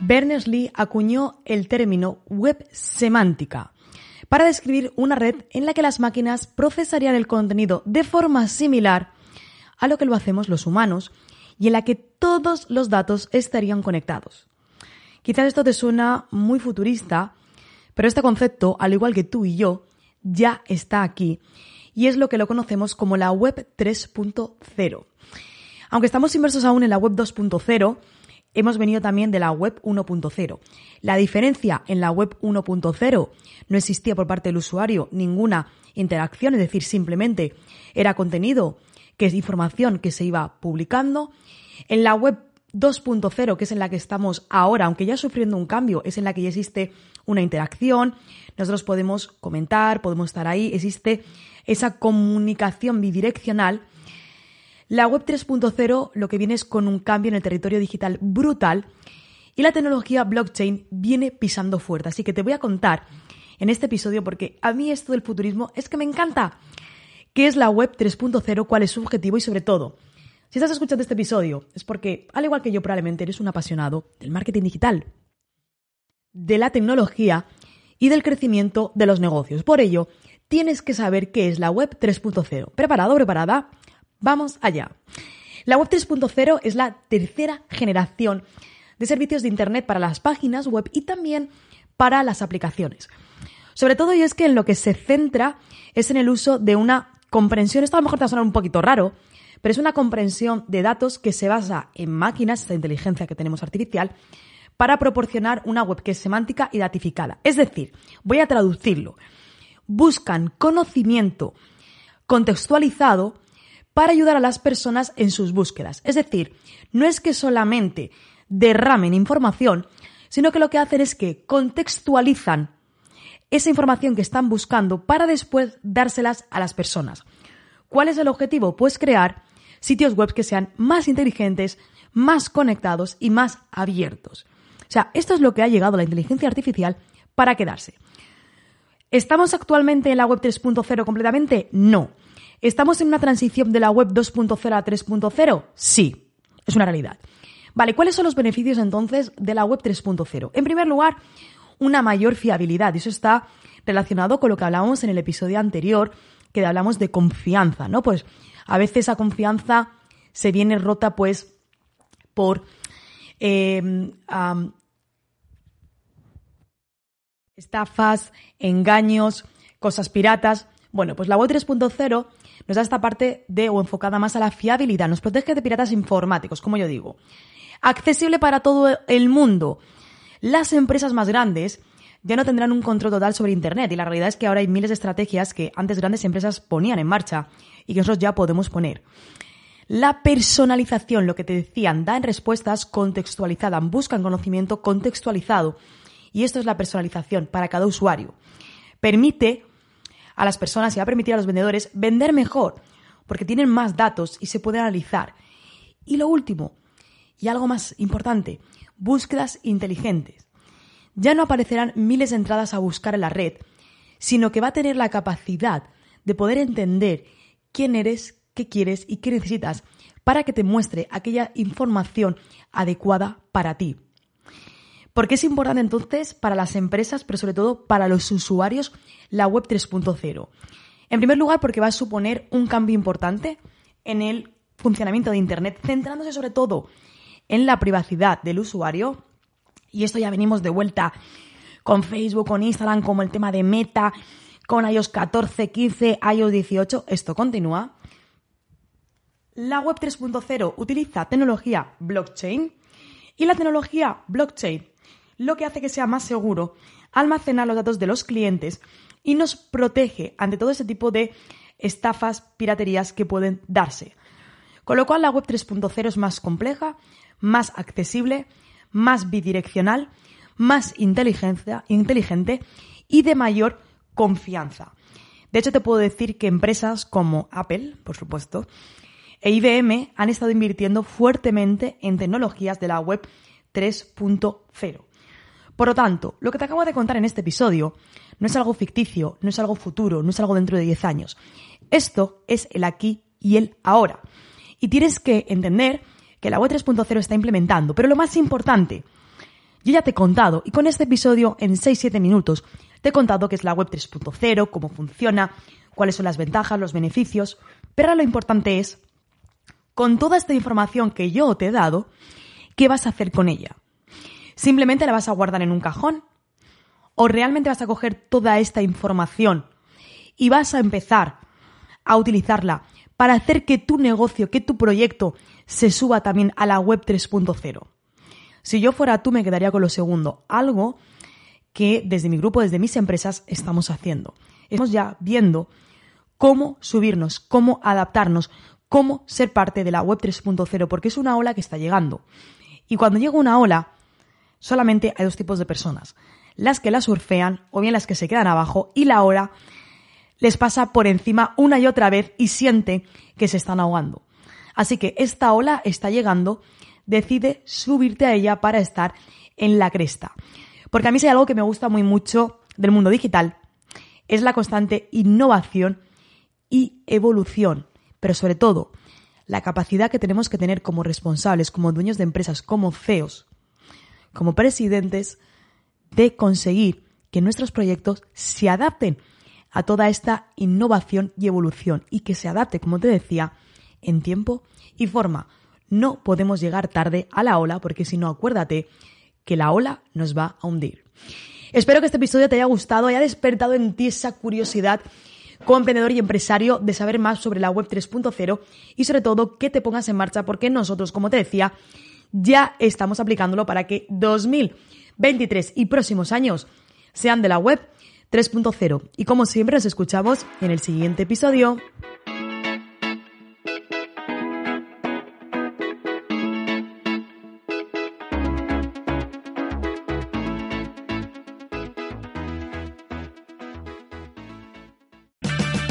Berners-Lee acuñó el término web semántica para describir una red en la que las máquinas procesarían el contenido de forma similar a lo que lo hacemos los humanos y en la que todos los datos estarían conectados. Quizás esto te suena muy futurista, pero este concepto, al igual que tú y yo, ya está aquí y es lo que lo conocemos como la web 3.0. Aunque estamos inmersos aún en la web 2.0, hemos venido también de la web 1.0. La diferencia en la web 1.0 no existía por parte del usuario ninguna interacción, es decir, simplemente era contenido, que es información que se iba publicando. En la web 2.0, que es en la que estamos ahora, aunque ya sufriendo un cambio, es en la que ya existe una interacción, nosotros podemos comentar, podemos estar ahí, existe esa comunicación bidireccional. La web 3.0 lo que viene es con un cambio en el territorio digital brutal y la tecnología blockchain viene pisando fuerte. Así que te voy a contar en este episodio porque a mí esto del futurismo es que me encanta. ¿Qué es la web 3.0? ¿Cuál es su objetivo? Y sobre todo, si estás escuchando este episodio es porque, al igual que yo, probablemente eres un apasionado del marketing digital de la tecnología y del crecimiento de los negocios. Por ello, tienes que saber qué es la web 3.0. ¿Preparado? ¿Preparada? Vamos allá. La web 3.0 es la tercera generación de servicios de Internet para las páginas web y también para las aplicaciones. Sobre todo, y es que en lo que se centra es en el uso de una comprensión, esto a lo mejor te va a sonar un poquito raro, pero es una comprensión de datos que se basa en máquinas, esta inteligencia que tenemos artificial, para proporcionar una web que es semántica y datificada. Es decir, voy a traducirlo. Buscan conocimiento contextualizado para ayudar a las personas en sus búsquedas. Es decir, no es que solamente derramen información, sino que lo que hacen es que contextualizan esa información que están buscando para después dárselas a las personas. ¿Cuál es el objetivo? Pues crear sitios web que sean más inteligentes, más conectados y más abiertos. O sea, esto es lo que ha llegado la inteligencia artificial para quedarse. ¿Estamos actualmente en la web 3.0 completamente? No. ¿Estamos en una transición de la web 2.0 a 3.0? Sí, es una realidad. Vale, ¿cuáles son los beneficios entonces de la web 3.0? En primer lugar, una mayor fiabilidad. Eso está relacionado con lo que hablábamos en el episodio anterior, que hablamos de confianza, ¿no? Pues a veces esa confianza se viene rota, pues, por Em, estafas, engaños, cosas piratas. Bueno, pues la web 3.0 nos da esta parte de o enfocada más a la fiabilidad, nos protege de piratas informáticos, como yo digo. Accesible para todo el mundo. Las empresas más grandes ya no tendrán un control total sobre Internet y la realidad es que ahora hay miles de estrategias que antes grandes empresas ponían en marcha y que nosotros ya podemos poner. La personalización, lo que te decían, dan respuestas contextualizadas, buscan conocimiento contextualizado. Y esto es la personalización para cada usuario. Permite a las personas y va a permitir a los vendedores vender mejor, porque tienen más datos y se puede analizar. Y lo último, y algo más importante, búsquedas inteligentes. Ya no aparecerán miles de entradas a buscar en la red, sino que va a tener la capacidad de poder entender quién eres, qué quieres y qué necesitas para que te muestre aquella información adecuada para ti. ¿Por qué es importante entonces para las empresas, pero sobre todo para los usuarios, la web 3.0? En primer lugar, porque va a suponer un cambio importante en el funcionamiento de Internet, centrándose sobre todo en la privacidad del usuario. Y esto ya venimos de vuelta con Facebook, con Instagram, como el tema de Meta, con iOS 14, 15, iOS 18. Esto continúa. La web 3.0 utiliza tecnología blockchain y la tecnología blockchain lo que hace que sea más seguro almacenar los datos de los clientes y nos protege ante todo ese tipo de estafas, piraterías que pueden darse. Con lo cual la web 3.0 es más compleja, más accesible, más bidireccional, más inteligente y de mayor confianza. De hecho, te puedo decir que empresas como Apple, por supuesto, e IBM han estado invirtiendo fuertemente en tecnologías de la web 3.0. Por lo tanto, lo que te acabo de contar en este episodio no es algo ficticio, no es algo futuro, no es algo dentro de 10 años. Esto es el aquí y el ahora. Y tienes que entender que la web 3.0 está implementando. Pero lo más importante, yo ya te he contado, y con este episodio en 6-7 minutos, te he contado qué es la web 3.0, cómo funciona, cuáles son las ventajas, los beneficios. Pero ahora lo importante es, con toda esta información que yo te he dado, ¿qué vas a hacer con ella? ¿Simplemente la vas a guardar en un cajón? ¿O realmente vas a coger toda esta información y vas a empezar a utilizarla para hacer que tu negocio, que tu proyecto se suba también a la web 3.0? Si yo fuera tú me quedaría con lo segundo, algo que desde mi grupo, desde mis empresas, estamos haciendo. Estamos ya viendo cómo subirnos, cómo adaptarnos, cómo ser parte de la web 3.0, porque es una ola que está llegando. Y cuando llega una ola, solamente hay dos tipos de personas. Las que la surfean o bien las que se quedan abajo y la ola les pasa por encima una y otra vez y siente que se están ahogando. Así que esta ola está llegando, decide subirte a ella para estar en la cresta. Porque a mí si hay algo que me gusta muy mucho del mundo digital, es la constante innovación y evolución, pero sobre todo la capacidad que tenemos que tener como responsables, como dueños de empresas, como CEOs, como presidentes de conseguir que nuestros proyectos se adapten a toda esta innovación y evolución y que se adapte, como te decía, en tiempo y forma. No podemos llegar tarde a la ola porque si no, acuérdate que la ola nos va a hundir. Espero que este episodio te haya gustado, haya despertado en ti esa curiosidad como emprendedor y empresario de saber más sobre la web 3.0 y sobre todo que te pongas en marcha porque nosotros, como te decía, ya estamos aplicándolo para que 2023 y próximos años sean de la web 3.0. Y como siempre nos escuchamos en el siguiente episodio.